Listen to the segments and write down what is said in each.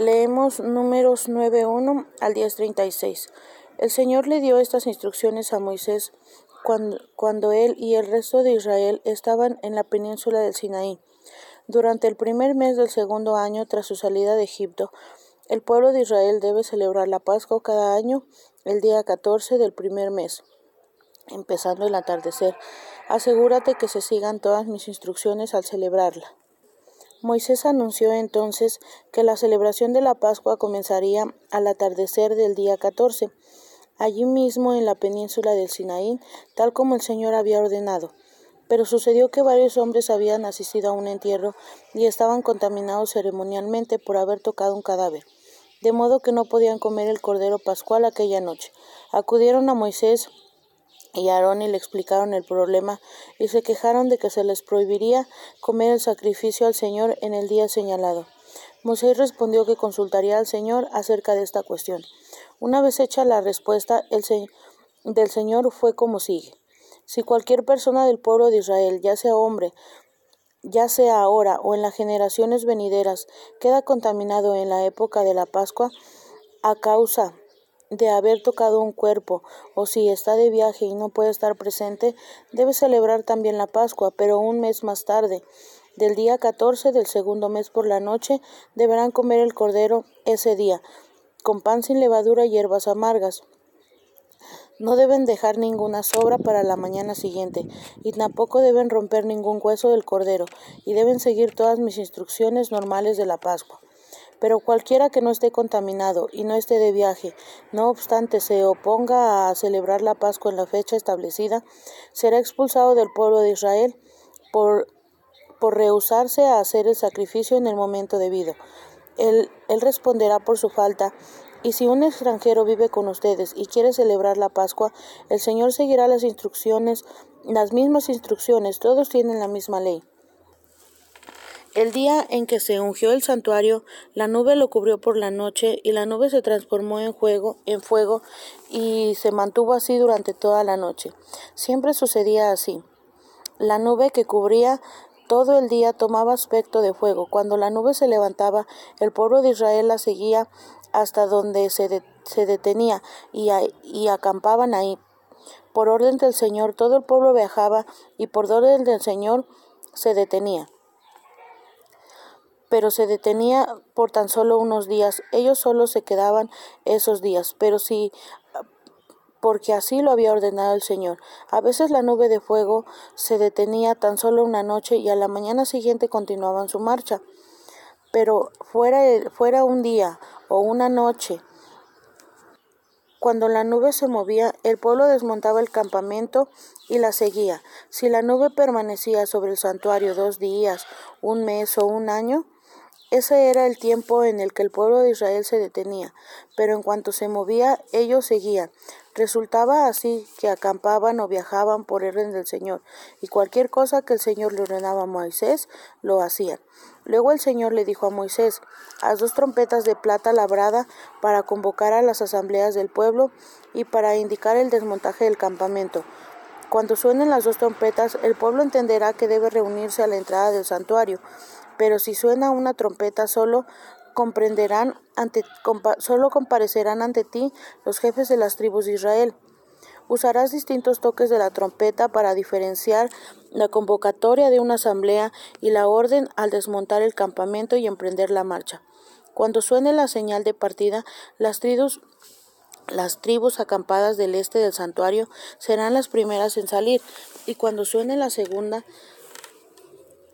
Leemos números 9.1 al 10.36. El Señor le dio estas instrucciones a Moisés cuando, cuando él y el resto de Israel estaban en la península del Sinaí. Durante el primer mes del segundo año tras su salida de Egipto, el pueblo de Israel debe celebrar la Pascua cada año el día 14 del primer mes, empezando el atardecer. Asegúrate que se sigan todas mis instrucciones al celebrarla. Moisés anunció entonces que la celebración de la Pascua comenzaría al atardecer del día 14, allí mismo en la península del Sinaí, tal como el Señor había ordenado. Pero sucedió que varios hombres habían asistido a un entierro y estaban contaminados ceremonialmente por haber tocado un cadáver, de modo que no podían comer el cordero pascual aquella noche. Acudieron a Moisés y Aarón y le explicaron el problema y se quejaron de que se les prohibiría comer el sacrificio al Señor en el día señalado. Moisés respondió que consultaría al Señor acerca de esta cuestión. Una vez hecha la respuesta el del Señor fue como sigue. Si cualquier persona del pueblo de Israel, ya sea hombre, ya sea ahora o en las generaciones venideras, queda contaminado en la época de la Pascua a causa de haber tocado un cuerpo, o si está de viaje y no puede estar presente, debe celebrar también la Pascua, pero un mes más tarde. Del día 14 del segundo mes por la noche deberán comer el cordero ese día, con pan sin levadura y hierbas amargas. No deben dejar ninguna sobra para la mañana siguiente, y tampoco deben romper ningún hueso del cordero, y deben seguir todas mis instrucciones normales de la Pascua. Pero cualquiera que no esté contaminado y no esté de viaje, no obstante se oponga a celebrar la Pascua en la fecha establecida, será expulsado del pueblo de Israel por, por rehusarse a hacer el sacrificio en el momento debido. Él, él responderá por su falta y si un extranjero vive con ustedes y quiere celebrar la Pascua, el Señor seguirá las instrucciones, las mismas instrucciones, todos tienen la misma ley. El día en que se ungió el santuario, la nube lo cubrió por la noche y la nube se transformó en, fuego, en fuego y se mantuvo así durante toda la noche. Siempre sucedía así. La nube que cubría todo el día tomaba aspecto de fuego. Cuando la nube se levantaba, el pueblo de Israel la seguía hasta donde se, se detenía y, y acampaban ahí. Por orden del Señor, todo el pueblo viajaba y por orden del Señor se detenía pero se detenía por tan solo unos días. Ellos solo se quedaban esos días, pero sí porque así lo había ordenado el Señor. A veces la nube de fuego se detenía tan solo una noche y a la mañana siguiente continuaban su marcha. Pero fuera, fuera un día o una noche, cuando la nube se movía, el pueblo desmontaba el campamento y la seguía. Si la nube permanecía sobre el santuario dos días, un mes o un año, ese era el tiempo en el que el pueblo de Israel se detenía, pero en cuanto se movía, ellos seguían. Resultaba así que acampaban o viajaban por orden del Señor, y cualquier cosa que el Señor le ordenaba a Moisés, lo hacían. Luego el Señor le dijo a Moisés, haz dos trompetas de plata labrada para convocar a las asambleas del pueblo y para indicar el desmontaje del campamento. Cuando suenen las dos trompetas, el pueblo entenderá que debe reunirse a la entrada del santuario pero si suena una trompeta solo comprenderán ante, solo comparecerán ante ti los jefes de las tribus de Israel. Usarás distintos toques de la trompeta para diferenciar la convocatoria de una asamblea y la orden al desmontar el campamento y emprender la marcha. Cuando suene la señal de partida, las tribus, las tribus acampadas del este del santuario serán las primeras en salir, y cuando suene la segunda,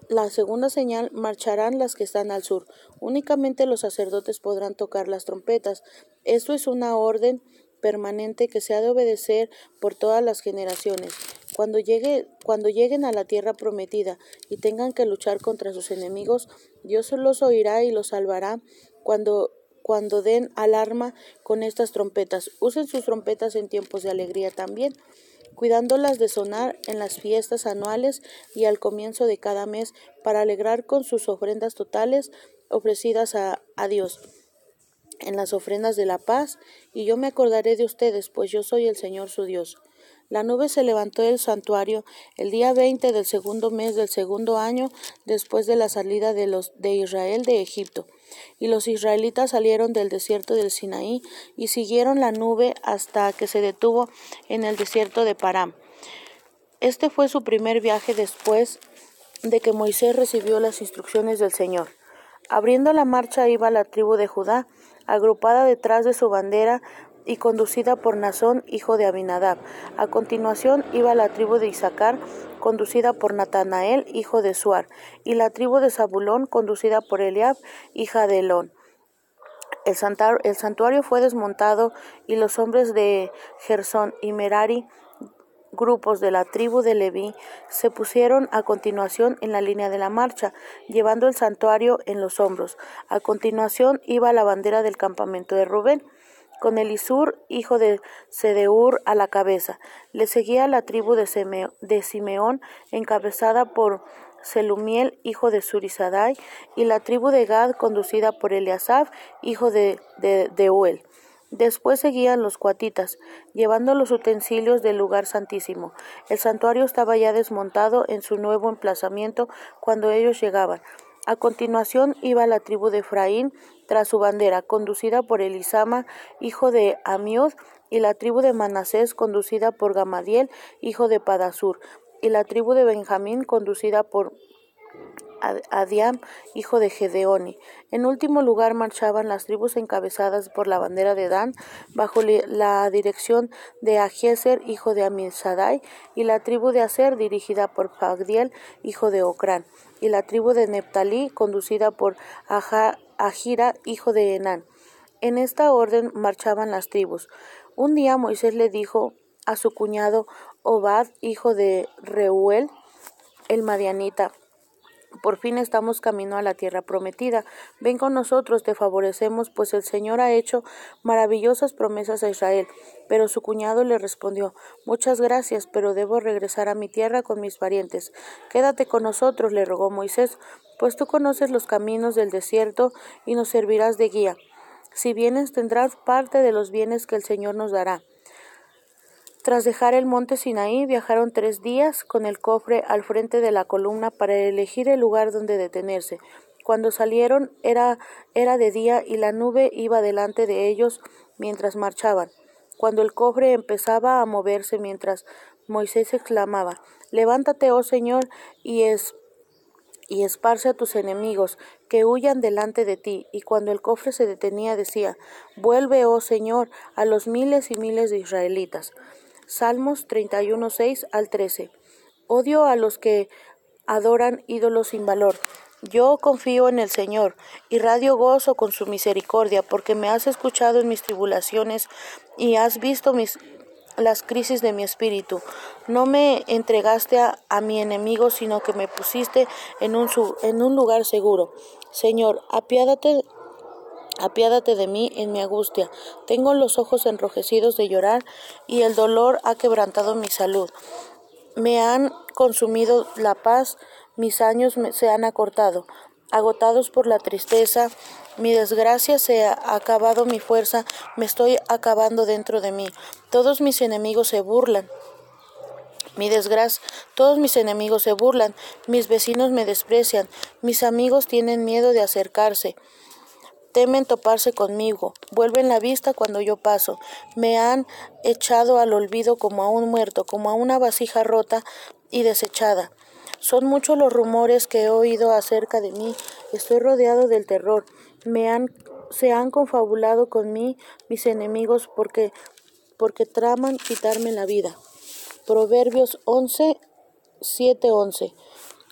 la segunda señal marcharán las que están al sur. Únicamente los sacerdotes podrán tocar las trompetas. Esto es una orden permanente que se ha de obedecer por todas las generaciones. Cuando, llegue, cuando lleguen a la tierra prometida y tengan que luchar contra sus enemigos, Dios los oirá y los salvará cuando cuando den alarma con estas trompetas. Usen sus trompetas en tiempos de alegría también cuidándolas de sonar en las fiestas anuales y al comienzo de cada mes para alegrar con sus ofrendas totales ofrecidas a, Dios en las ofrendas de la paz, y yo me acordaré de ustedes, pues yo soy el Señor su Dios. La nube se levantó del santuario el día veinte del segundo mes del segundo año después de la salida de los de Israel de Egipto. Y los israelitas salieron del desierto del Sinaí y siguieron la nube hasta que se detuvo en el desierto de Param. Este fue su primer viaje después de que Moisés recibió las instrucciones del Señor. Abriendo la marcha iba la tribu de Judá, agrupada detrás de su bandera y conducida por Nazón, hijo de Abinadab. A continuación iba la tribu de Isaacar, conducida por Natanael, hijo de Suar, y la tribu de Zabulón, conducida por Eliab, hija de Elón. El, santuario fue desmontado y los hombres de Gersón y Merari grupos de la tribu de Leví se pusieron a continuación en la línea de la marcha, llevando el santuario en los hombros. A continuación iba la bandera del campamento de Rubén, con Elisur, hijo de Sedeur, a la cabeza. Le seguía la tribu de, Simeón, encabezada por Selumiel, hijo de Surisadai, y la tribu de Gad, conducida por Eliasaf, hijo de, de. Después seguían los cuatitas, llevando los utensilios del lugar santísimo. El santuario estaba ya desmontado en su nuevo emplazamiento cuando ellos llegaban. A continuación iba la tribu de Efraín tras su bandera, conducida por Elisama, hijo de Amiud, y la tribu de Manasés, conducida por Gamadiel, hijo de Padasur, y la tribu de Benjamín, conducida por Adiam, hijo de Gedeoni. En último lugar marchaban las tribus encabezadas por la bandera de Dan, bajo la dirección de Ahieser, hijo de Amisadai, y la tribu de Aser, dirigida por Pagdiel, hijo de Ocrán, y la tribu de Neptalí, conducida por Ahira, hijo de Enán. En esta orden marchaban las tribus. Un día Moisés le dijo a su cuñado Obad, hijo de Reuel, el Madianita, por fin estamos camino a la tierra prometida. Ven con nosotros, te favorecemos, pues el Señor ha hecho maravillosas promesas a Israel. Pero su cuñado le respondió Muchas gracias, pero debo regresar a mi tierra con mis parientes. Quédate con nosotros, le rogó Moisés, pues tú conoces los caminos del desierto y nos servirás de guía. Si vienes tendrás parte de los bienes que el Señor nos dará. Tras dejar el monte Sinaí, viajaron tres días con el cofre al frente de la columna para elegir el lugar donde detenerse. Cuando salieron era, era de día y la nube iba delante de ellos mientras marchaban. Cuando el cofre empezaba a moverse mientras Moisés exclamaba, Levántate, oh Señor, y es y esparce a tus enemigos, que huyan delante de ti. Y cuando el cofre se detenía, decía, Vuelve, oh Señor, a los miles y miles de israelitas. Salmos 31, 6 al 13. Odio a los que adoran ídolos sin valor. Yo confío en el Señor y radio gozo con su misericordia, porque me has escuchado en mis tribulaciones y has visto mis las crisis de mi espíritu. No me entregaste a, a mi enemigo, sino que me pusiste en un, en un lugar seguro. Señor, apiádate Apiádate de mí en mi angustia. Tengo los ojos enrojecidos de llorar y el dolor ha quebrantado mi salud. Me han consumido la paz, mis años se han acortado. Agotados por la tristeza, mi desgracia se ha acabado mi fuerza, me estoy acabando dentro de mí. Todos mis enemigos se burlan. Mi desgracia, todos mis enemigos se burlan, mis vecinos me desprecian, mis amigos tienen miedo de acercarse temen toparse conmigo, vuelven la vista cuando yo paso, me han echado al olvido como a un muerto, como a una vasija rota y desechada. Son muchos los rumores que he oído acerca de mí, estoy rodeado del terror, me han se han confabulado con mí mis enemigos porque porque traman quitarme la vida. Proverbios 11 7 11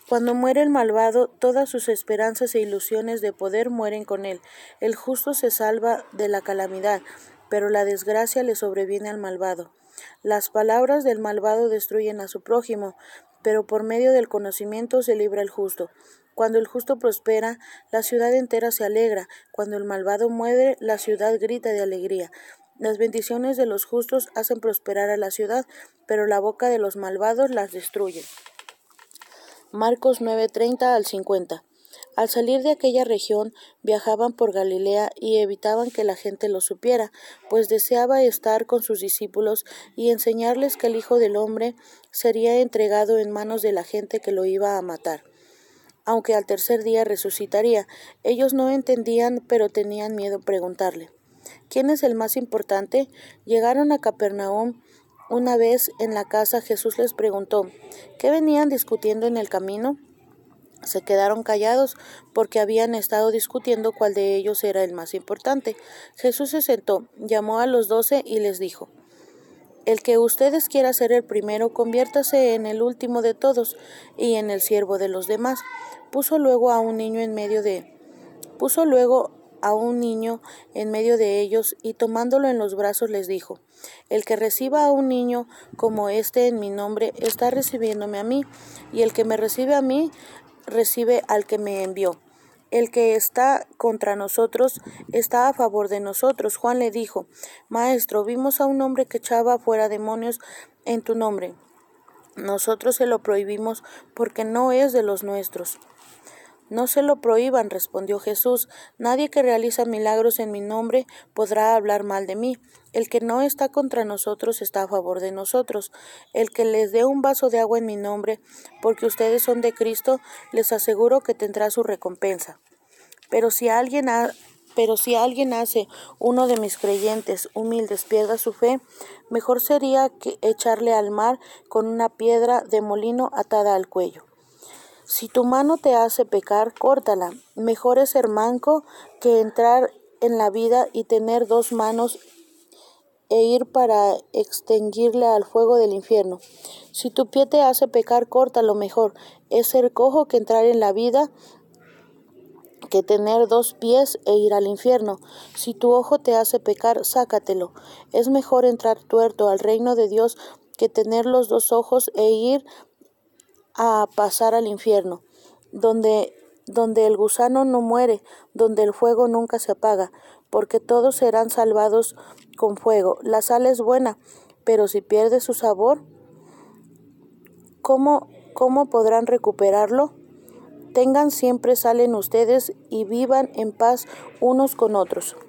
cuando muere el malvado, todas sus esperanzas e ilusiones de poder mueren con él. El justo se salva de la calamidad, pero la desgracia le sobreviene al malvado. Las palabras del malvado destruyen a su prójimo, pero por medio del conocimiento se libra el justo. Cuando el justo prospera, la ciudad entera se alegra. Cuando el malvado muere, la ciudad grita de alegría. Las bendiciones de los justos hacen prosperar a la ciudad, pero la boca de los malvados las destruye. Marcos 9:30 al 50. Al salir de aquella región, viajaban por Galilea y evitaban que la gente lo supiera, pues deseaba estar con sus discípulos y enseñarles que el Hijo del Hombre sería entregado en manos de la gente que lo iba a matar. aunque al tercer día resucitaría. Ellos no entendían, pero tenían miedo preguntarle. ¿Quién es el más importante? Llegaron a Capernaum. Una vez en la casa Jesús les preguntó, ¿qué venían discutiendo en el camino? Se quedaron callados porque habían estado discutiendo cuál de ellos era el más importante. Jesús se sentó, llamó a los doce y les dijo, El que ustedes quiera ser el primero, conviértase en el último de todos y en el siervo de los demás. Puso luego a un niño en medio de puso luego a un niño en medio de ellos y tomándolo en los brazos les dijo, El que reciba a un niño como este en mi nombre está recibiéndome a mí, y el que me recibe a mí recibe al que me envió. El que está contra nosotros está a favor de nosotros. Juan le dijo, Maestro, vimos a un hombre que echaba fuera demonios en tu nombre. Nosotros se lo prohibimos porque no es de los nuestros. No se lo prohíban, respondió Jesús. Nadie que realiza milagros en mi nombre podrá hablar mal de mí. El que no está contra nosotros está a favor de nosotros. El que les dé un vaso de agua en mi nombre, porque ustedes son de Cristo, les aseguro que tendrá su recompensa. Pero si alguien pero si alguien hace uno de mis creyentes humildes pierda su fe, mejor sería que echarle al mar con una piedra de molino atada al cuello. Si tu mano te hace pecar, córtala. Mejor es ser manco que entrar en la vida y tener dos manos e ir para extinguirle al fuego del infierno. Si tu pie te hace pecar, córtalo mejor. Es ser cojo que entrar en la vida que tener dos pies e ir al infierno. Si tu ojo te hace pecar, sácatelo. Es mejor entrar tuerto al reino de Dios que tener los dos ojos e ir a pasar al infierno, donde, donde el gusano no muere, donde el fuego nunca se apaga, porque todos serán salvados con fuego. La sal es buena, pero si pierde su sabor, ¿cómo, cómo podrán recuperarlo? Tengan siempre sal en ustedes y vivan en paz unos con otros.